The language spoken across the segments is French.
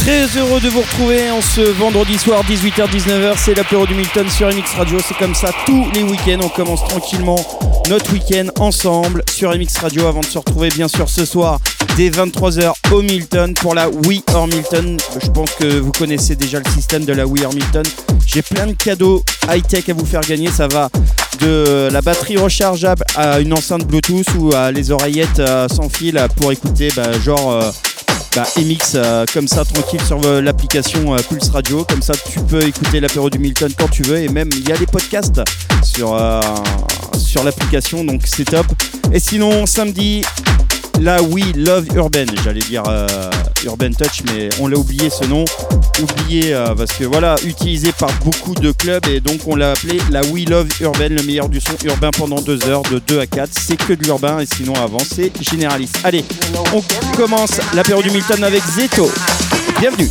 Très heureux de vous retrouver en ce vendredi soir 18h-19h, c'est l'apéro du Milton sur MX Radio, c'est comme ça tous les week-ends, on commence tranquillement notre week-end ensemble sur MX Radio avant de se retrouver bien sûr ce soir dès 23h au Milton pour la Wii or Milton. Je pense que vous connaissez déjà le système de la Wii or Milton. J'ai plein de cadeaux high-tech à vous faire gagner, ça va de la batterie rechargeable à une enceinte Bluetooth ou à les oreillettes euh, sans fil pour écouter bah, genre... Euh, bah, euh, comme ça tranquille sur euh, l'application euh, Pulse Radio. Comme ça, tu peux écouter l'apéro du Milton quand tu veux. Et même, il y a les podcasts sur, sur l'application. Donc, c'est top. Et sinon, samedi, la We Love Urban. J'allais dire Urban Touch, mais on l'a oublié ce nom. Oublié parce que voilà, utilisé par beaucoup de clubs et donc on l'a appelé la We Love Urban, le meilleur du son urbain pendant deux heures, de 2 à 4. C'est que de l'urbain et sinon avant c'est généraliste. Allez, on commence l'apéro du Milton avec Zeto. Bienvenue.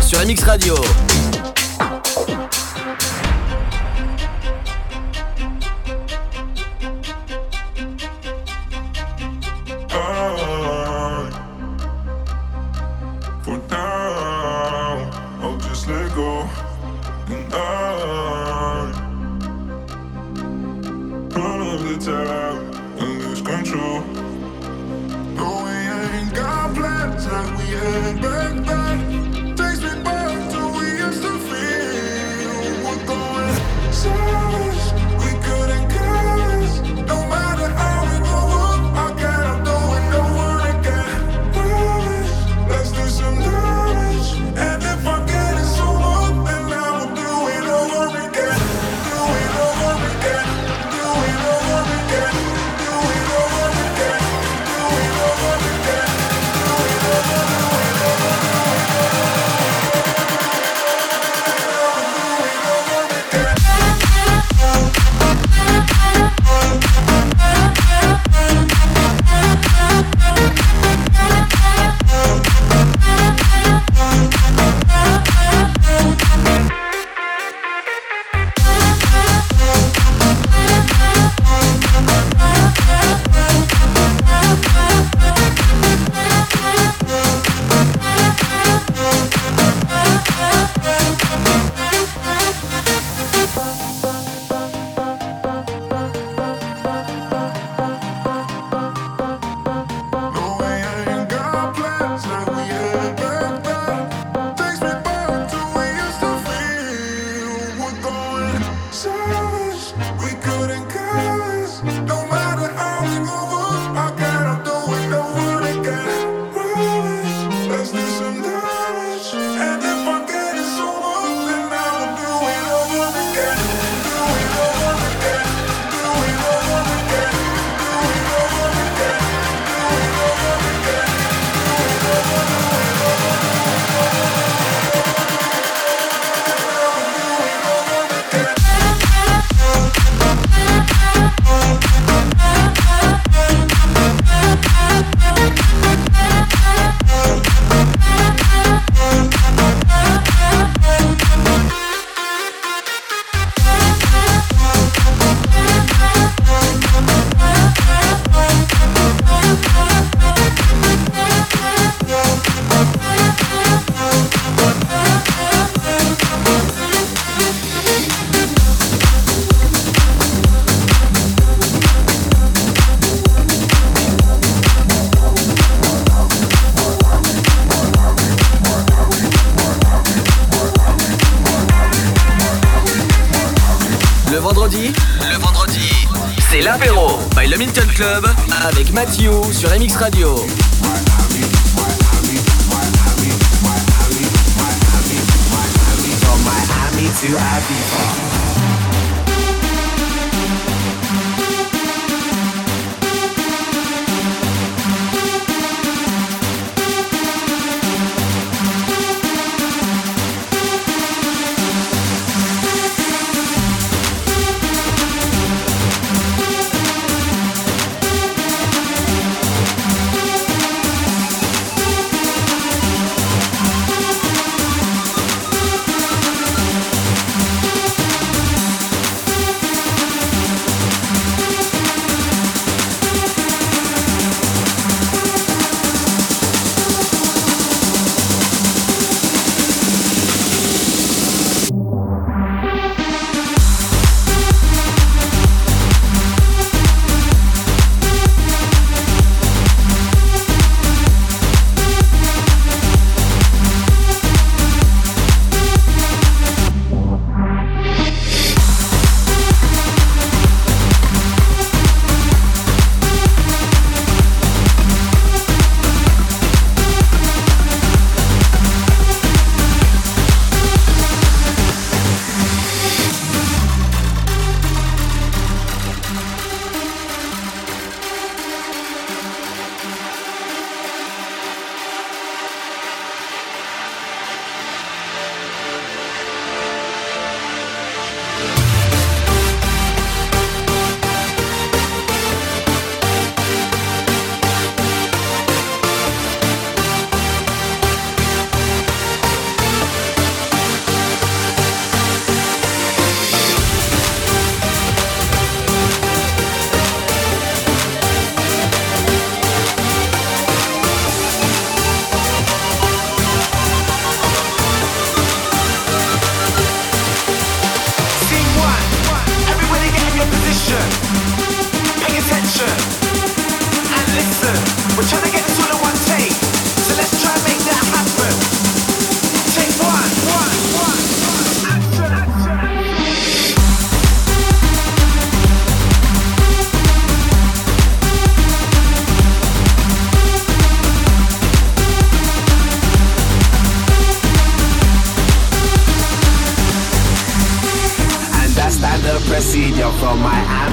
Sur MX Radio. Sur MX Radio.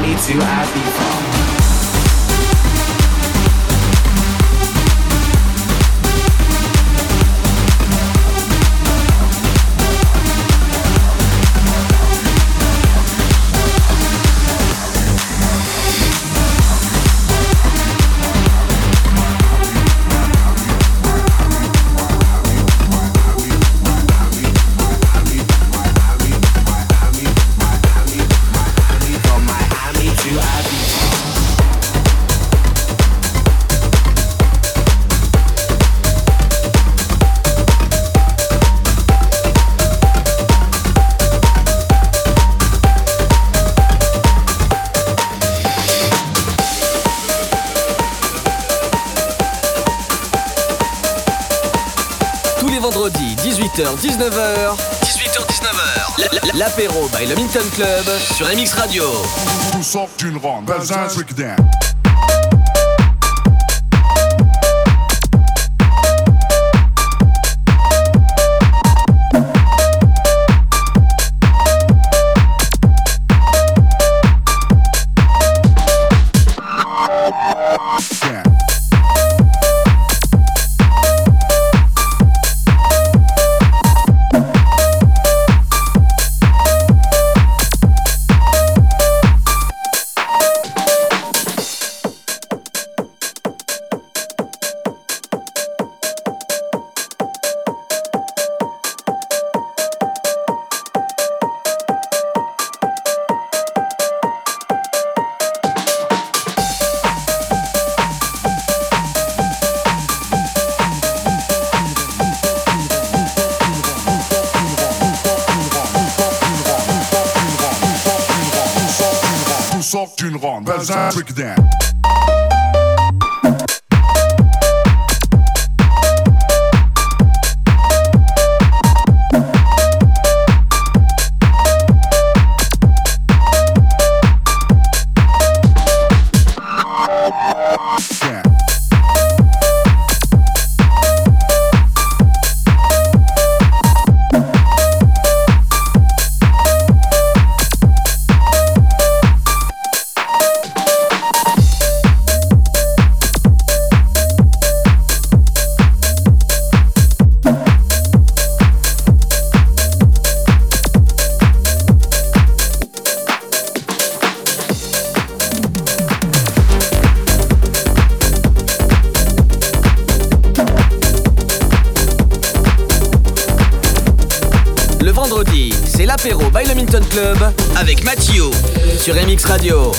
need to, I'll be fine. By le Minton Club sur MX Radio. Tout sauf d'une ronde. Bazin, Tout sauf d'une ronde. Bazin, trick down. Radio.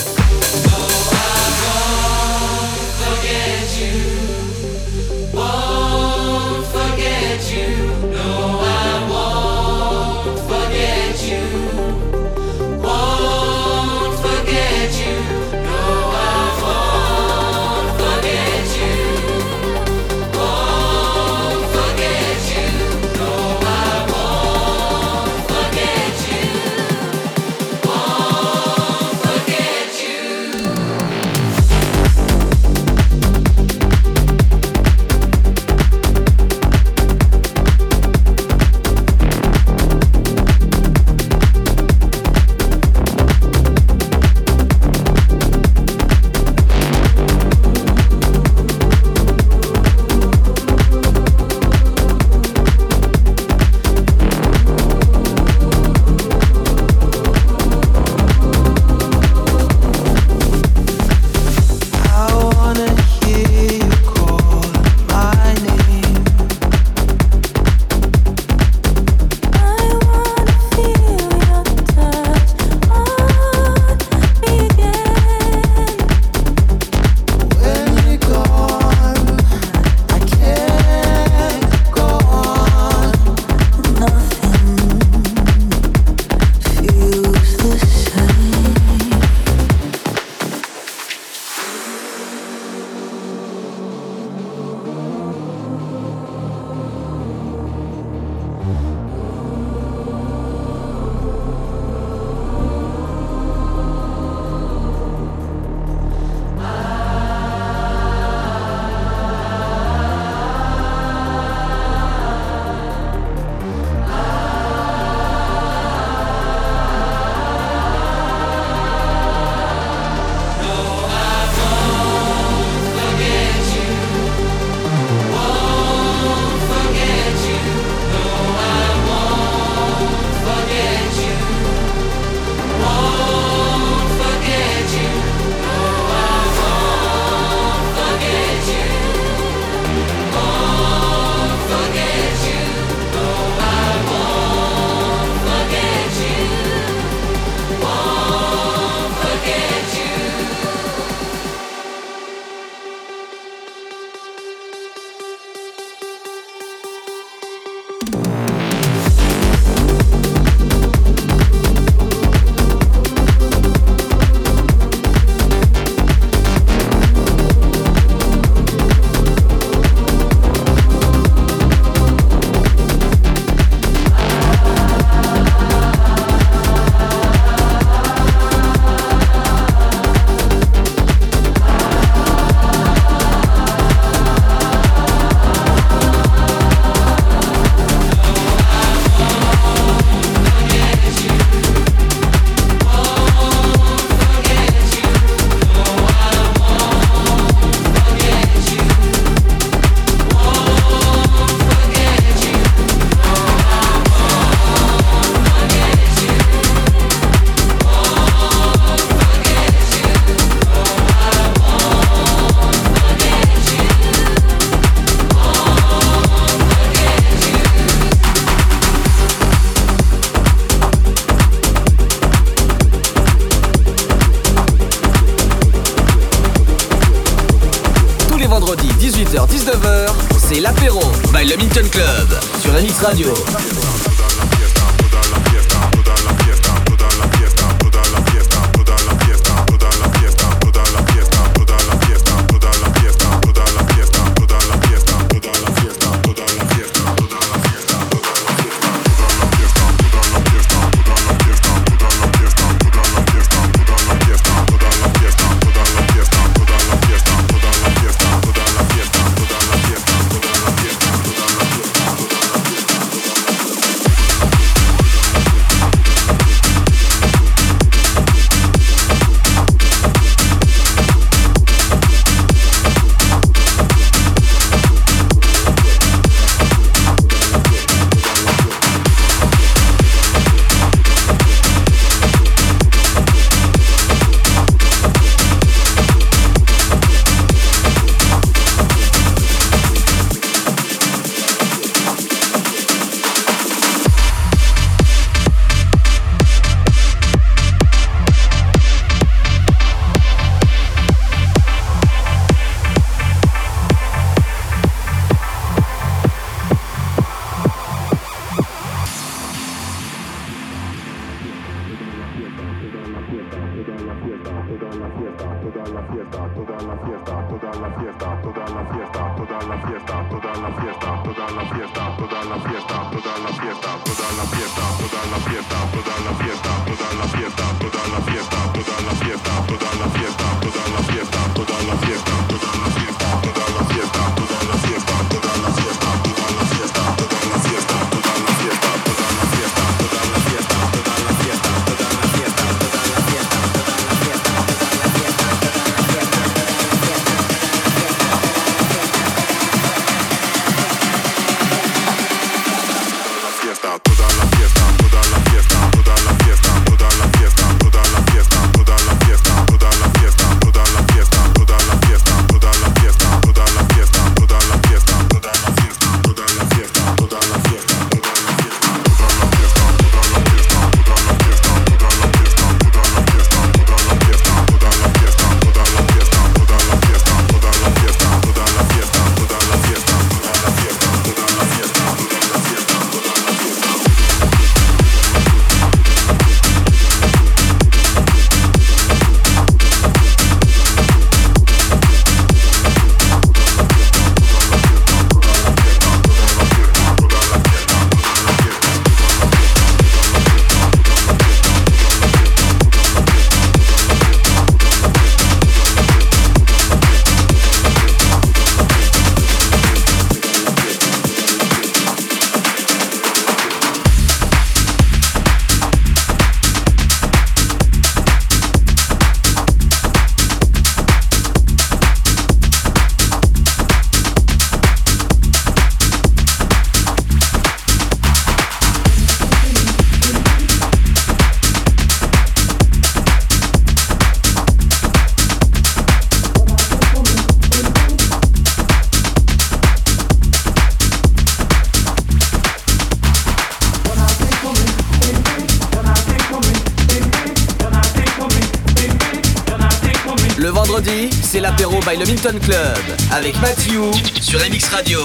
Le Milton Club avec Matthew sur MX Radio.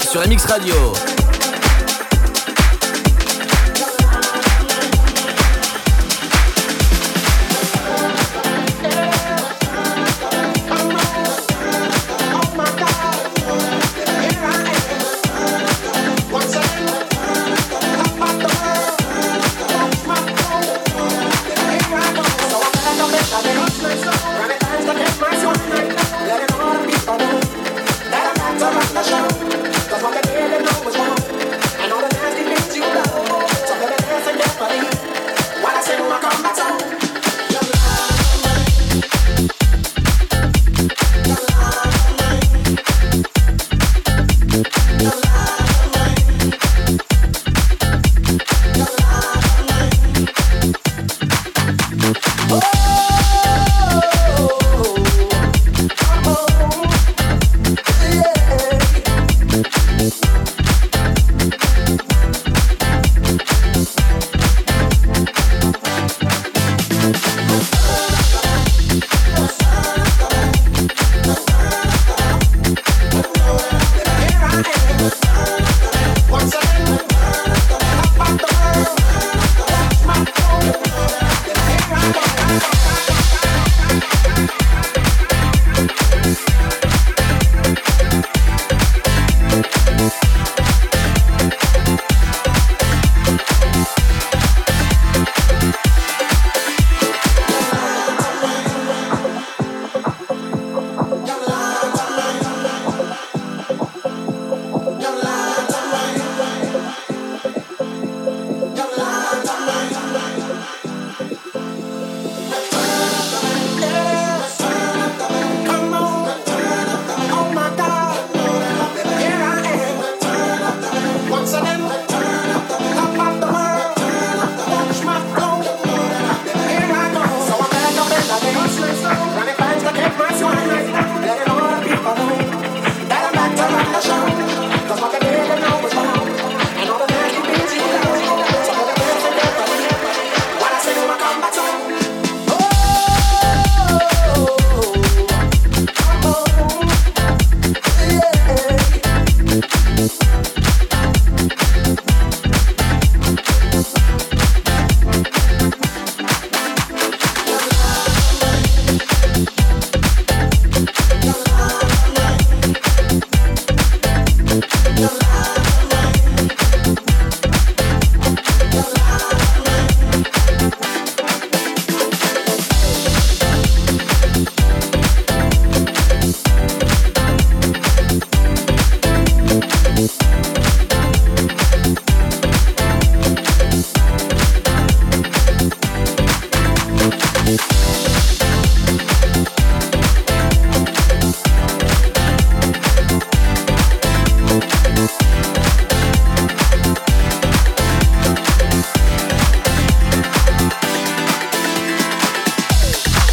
Sur MX Radio.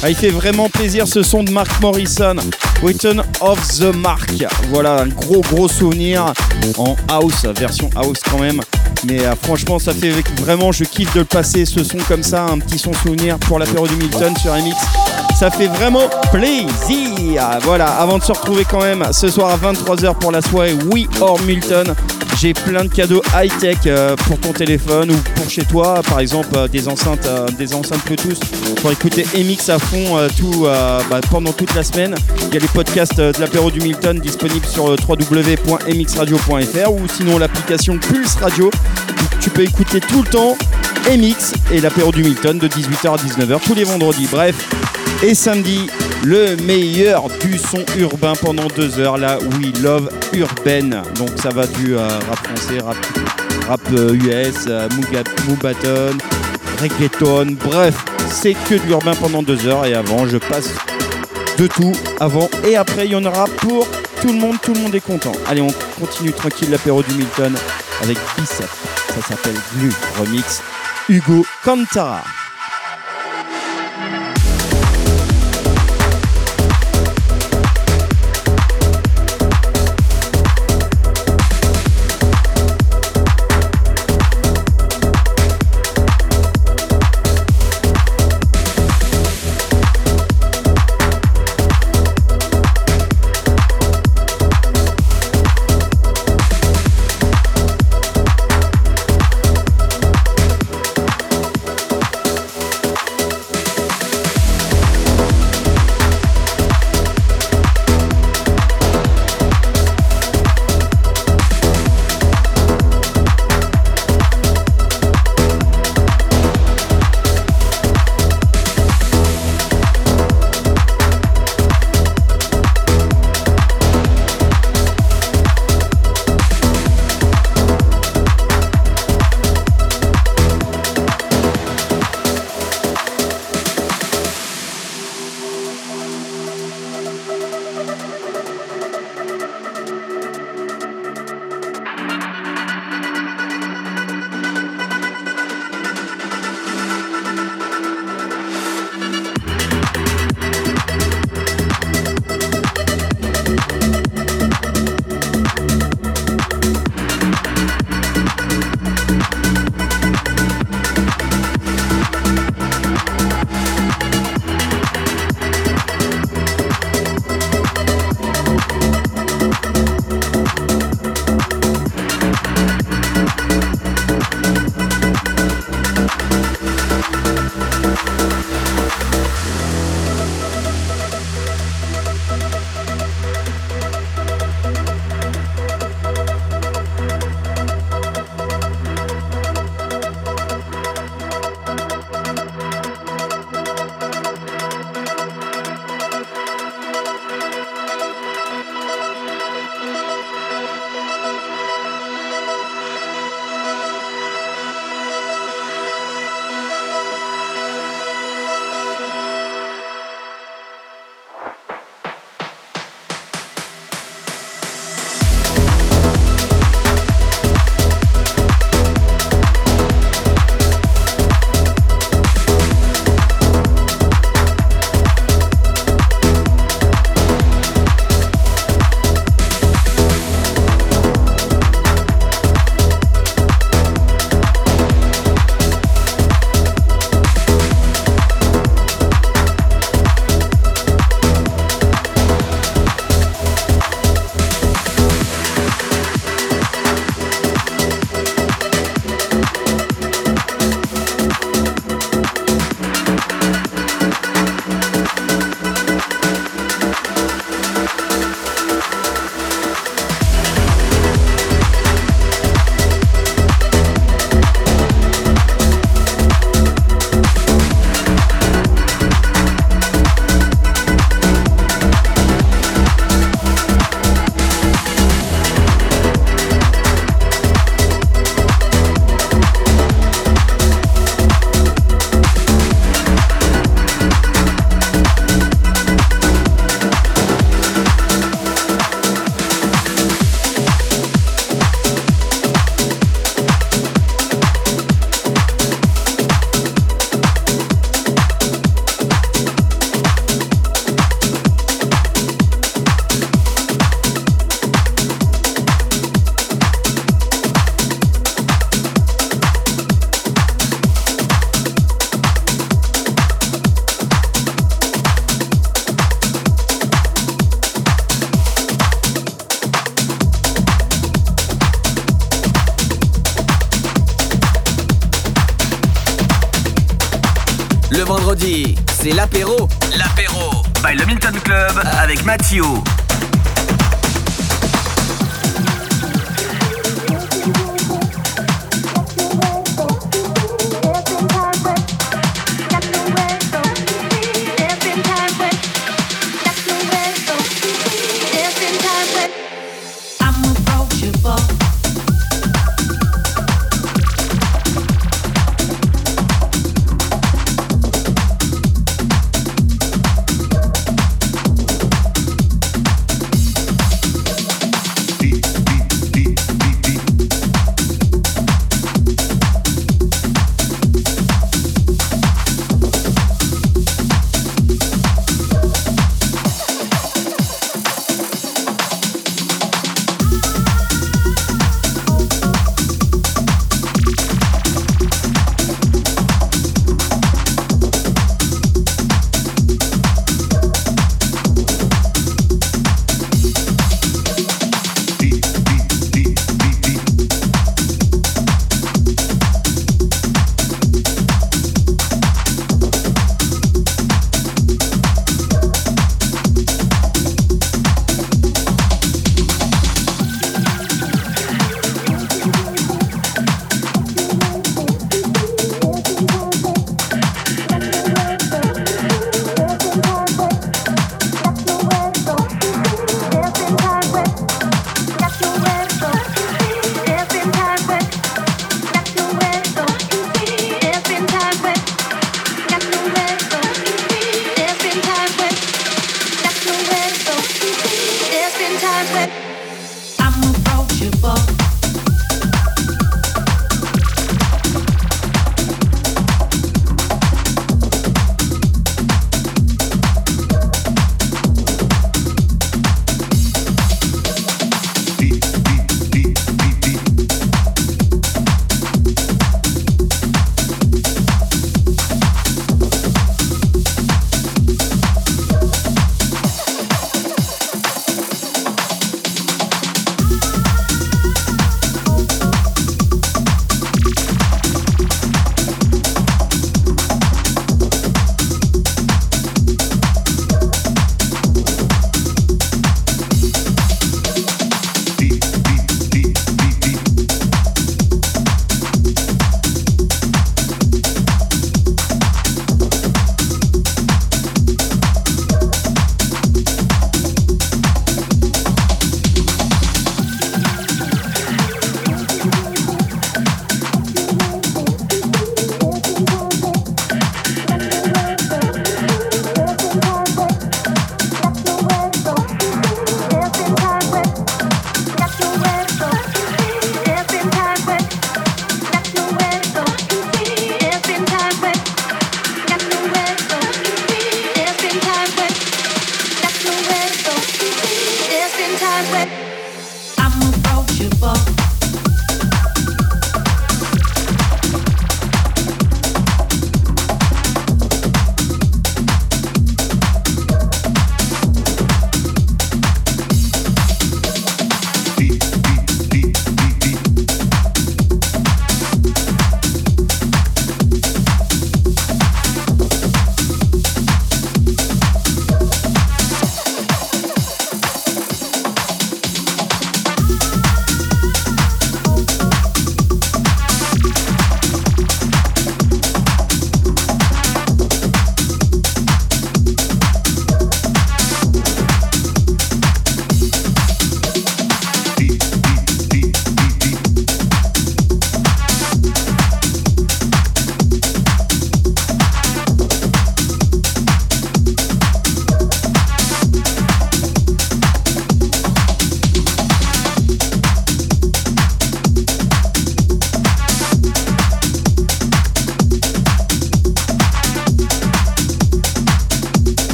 Ah, il fait vraiment plaisir ce son de Mark Morrison, Return of the Mark. Voilà, un gros gros souvenir en house, version house quand même. Mais euh, franchement, ça fait vraiment, je kiffe de le passer ce son comme ça, un petit son souvenir pour l'apéro du Milton sur MX. Ça fait vraiment plaisir. Voilà, avant de se retrouver quand même ce soir à 23h pour la soirée We or Milton. J'ai plein de cadeaux high-tech euh, pour ton téléphone ou pour chez toi, par exemple euh, des enceintes, euh, des enceintes Bluetooth pour écouter MX à fond bah, pendant toute la semaine. Il y a les podcasts de l'apéro du Milton disponibles sur www.mxradio.fr ou sinon l'application Pulse Radio. où Tu peux écouter tout le temps MX et l'apéro du Milton de 18h à 19h tous les vendredis. Bref, et samedi, le meilleur du son urbain pendant deux heures, la We Love Urbaine. Donc ça va du euh, rap français, rap, euh, US, euh, Muga- Mubaton, reggaeton, bref, c'est que de l'urbain pendant deux heures. Et avant, je passe de tout, avant et après, il y en aura pour tout le monde, tout le monde est content. Allez, on continue tranquille l'apéro du Milton avec Bicep. Ça s'appelle Glu Remix. Hugo Cantara.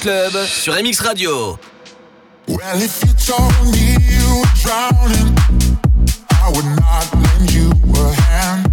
Club sur MX Radio. Well, if you told me you were drowning, I would not lend you a hand.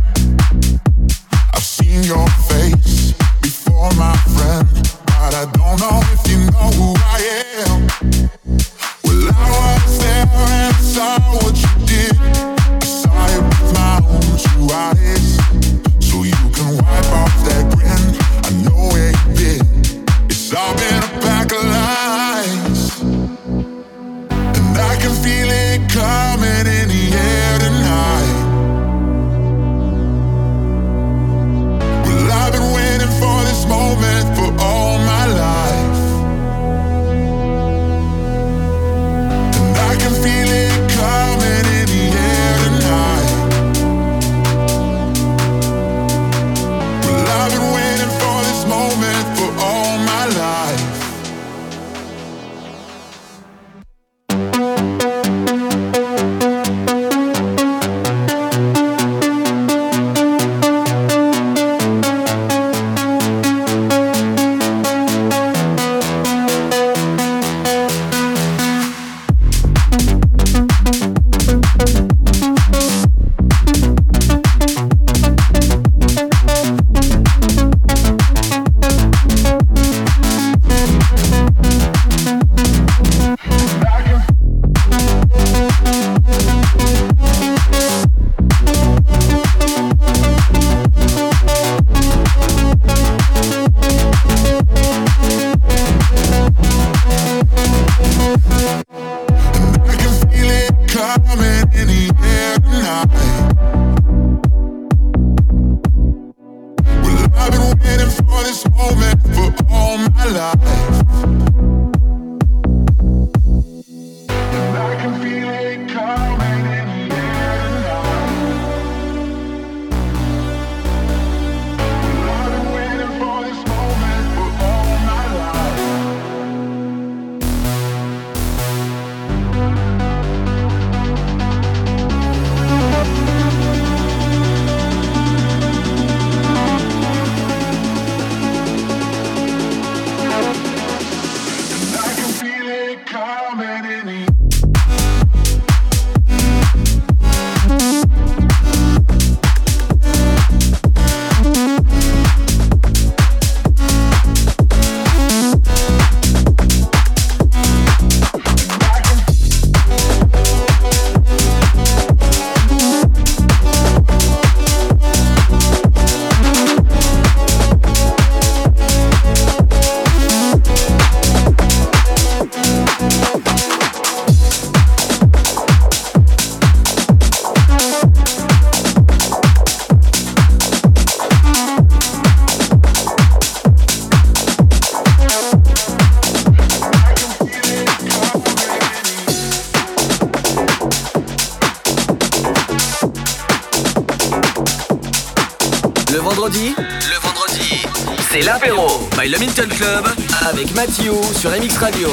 Sur MX Radio.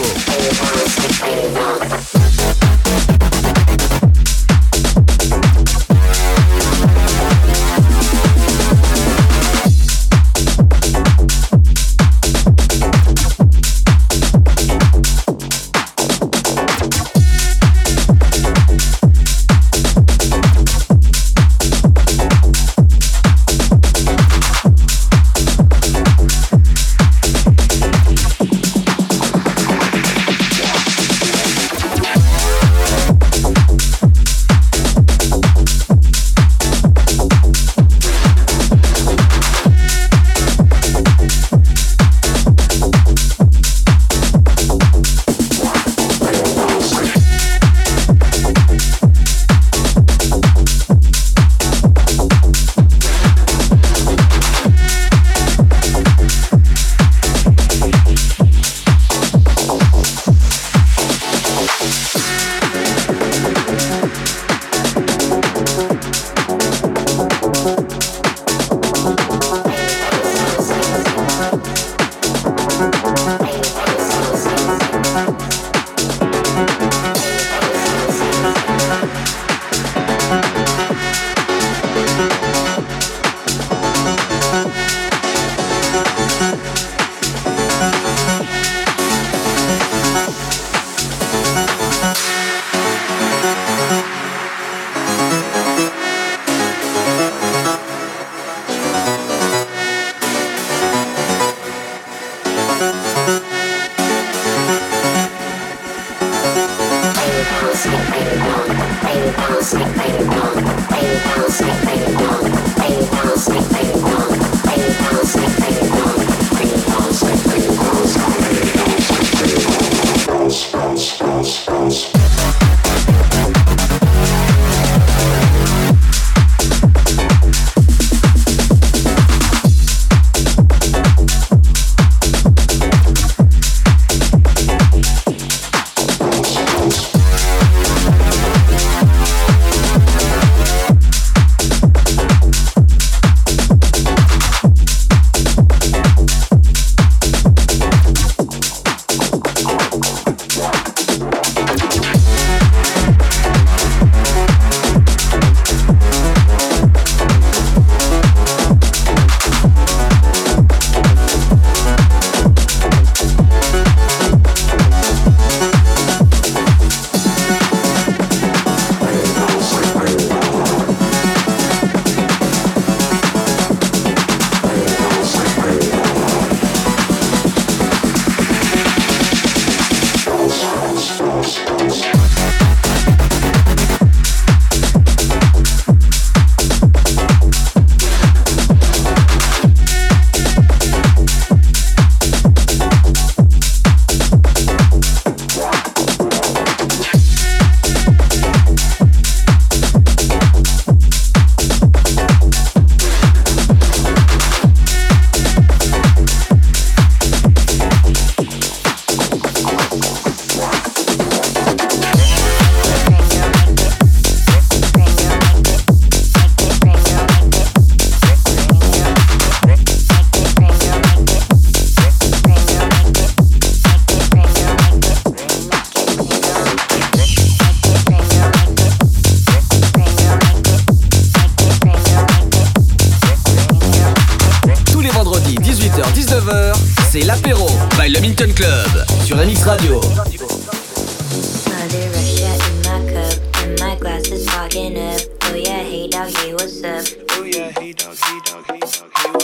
dog, dog, dog, up?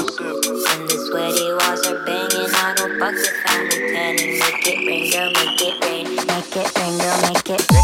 And the sweaty walls are banging on old bucks. I found a make it rain, girl, make it rain, make it rain, girl, make it rain.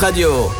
Radio.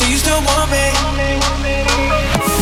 Do you still want me?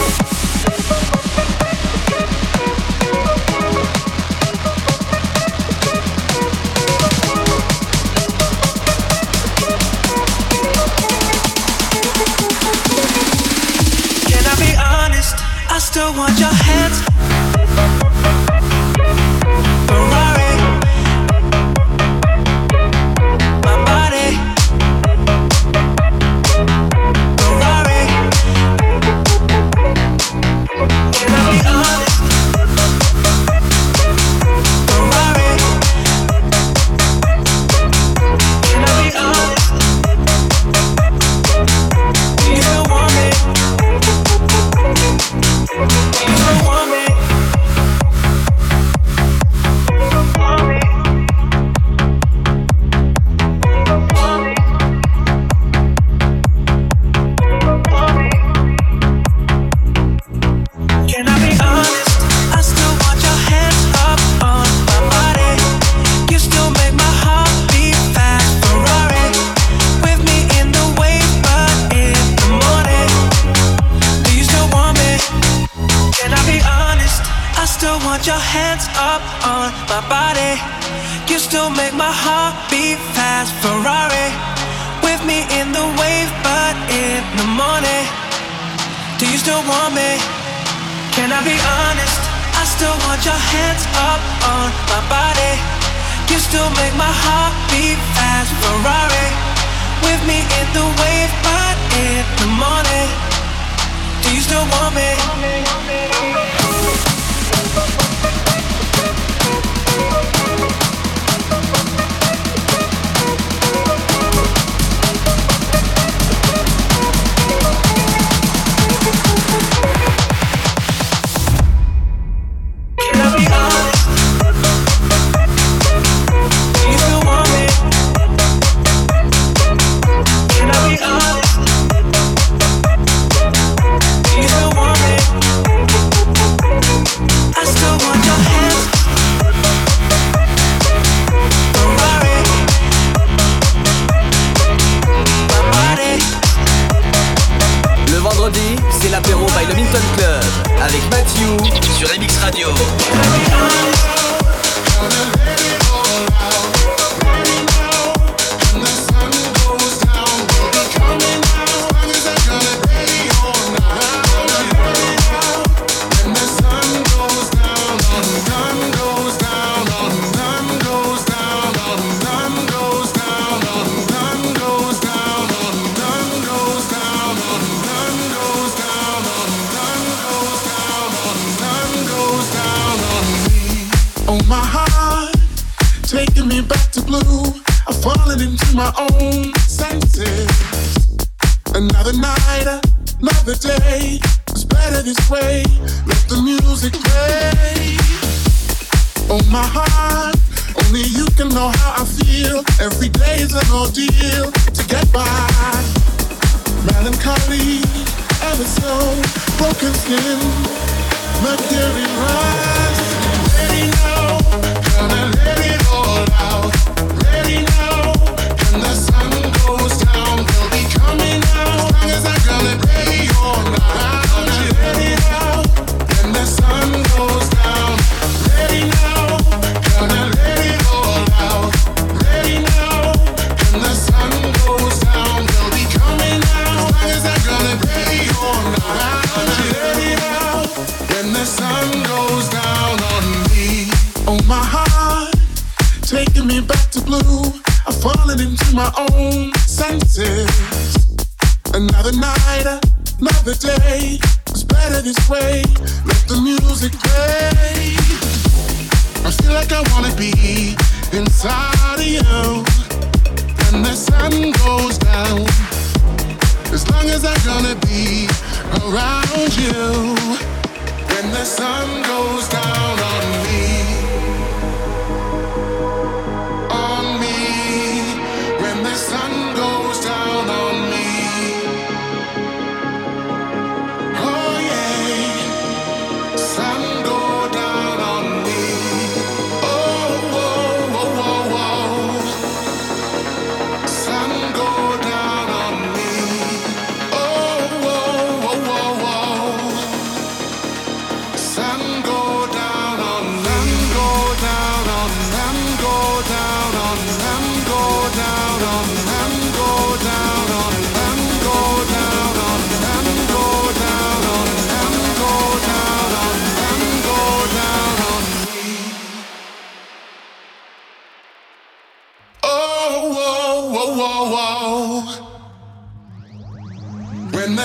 C'est l'apéro by le Minton Club avec Matthew sur MX Radio. My own senses. Another night, another day. It's better this way. Let the music play. Oh my heart, only you can know how I feel. Every day is an ordeal to get by. Melancholy, ever so broken skin, mercury rise. Ready now, my own senses. Another night, another day. It's better this way. Let the music play. I feel like I wanna be inside of you. When the sun goes down, as long as I'm gonna be around you. When the sun goes down on me.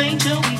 thing till we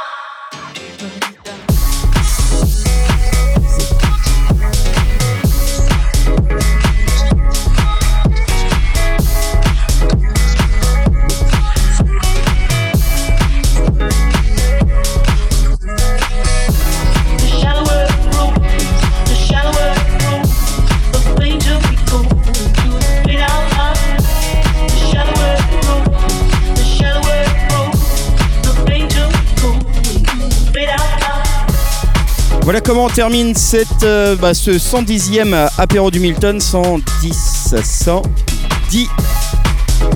Voilà comment on termine cette, euh, bah, ce 110e apéro du Milton. 110, 110.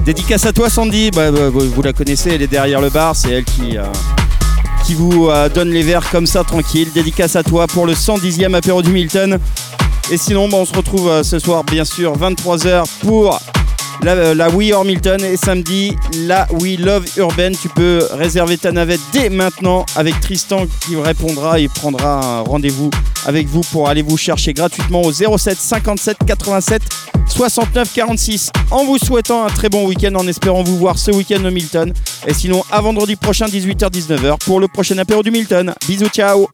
Dédicace à toi Sandy, Bah, bah, vous la connaissez, elle est derrière le bar, c'est elle qui, euh, vous euh, donne les verres comme ça tranquille. Dédicace à toi pour le 110e apéro du Milton. Et sinon, bah, on se retrouve ce soir bien sûr 23h pour la, euh, la We Milton et samedi la We Love Urban. Tu peux réserver ta navette dès maintenant avec Tristan qui répondra et prendra un rendez-vous avec vous pour aller vous chercher gratuitement au 07 57 87 69 46 en vous souhaitant un très bon week-end en espérant vous voir ce week-end au Milton et sinon à vendredi prochain 18h-19h pour le prochain apéro du Milton. Bisous ciao